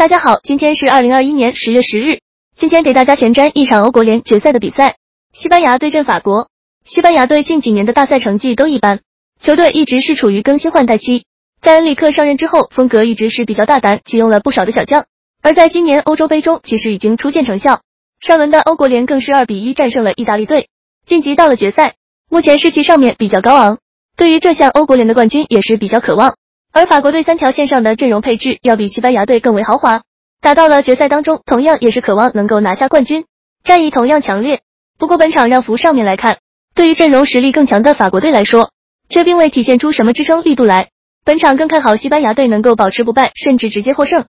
大家好，今天是二零二一年十月十日。今天给大家前瞻一场欧国联决赛的比赛，西班牙对阵法国。西班牙队近几年的大赛成绩都一般，球队一直是处于更新换代期。在恩里克上任之后，风格一直是比较大胆，启用了不少的小将。而在今年欧洲杯中，其实已经初见成效。上轮的欧国联更是二比一战胜了意大利队，晋级到了决赛。目前士气上面比较高昂，对于这项欧国联的冠军也是比较渴望。而法国队三条线上的阵容配置要比西班牙队更为豪华，打到了决赛当中，同样也是渴望能够拿下冠军，战役同样强烈。不过本场让服上面来看，对于阵容实力更强的法国队来说，却并未体现出什么支撑力度来。本场更看好西班牙队能够保持不败，甚至直接获胜。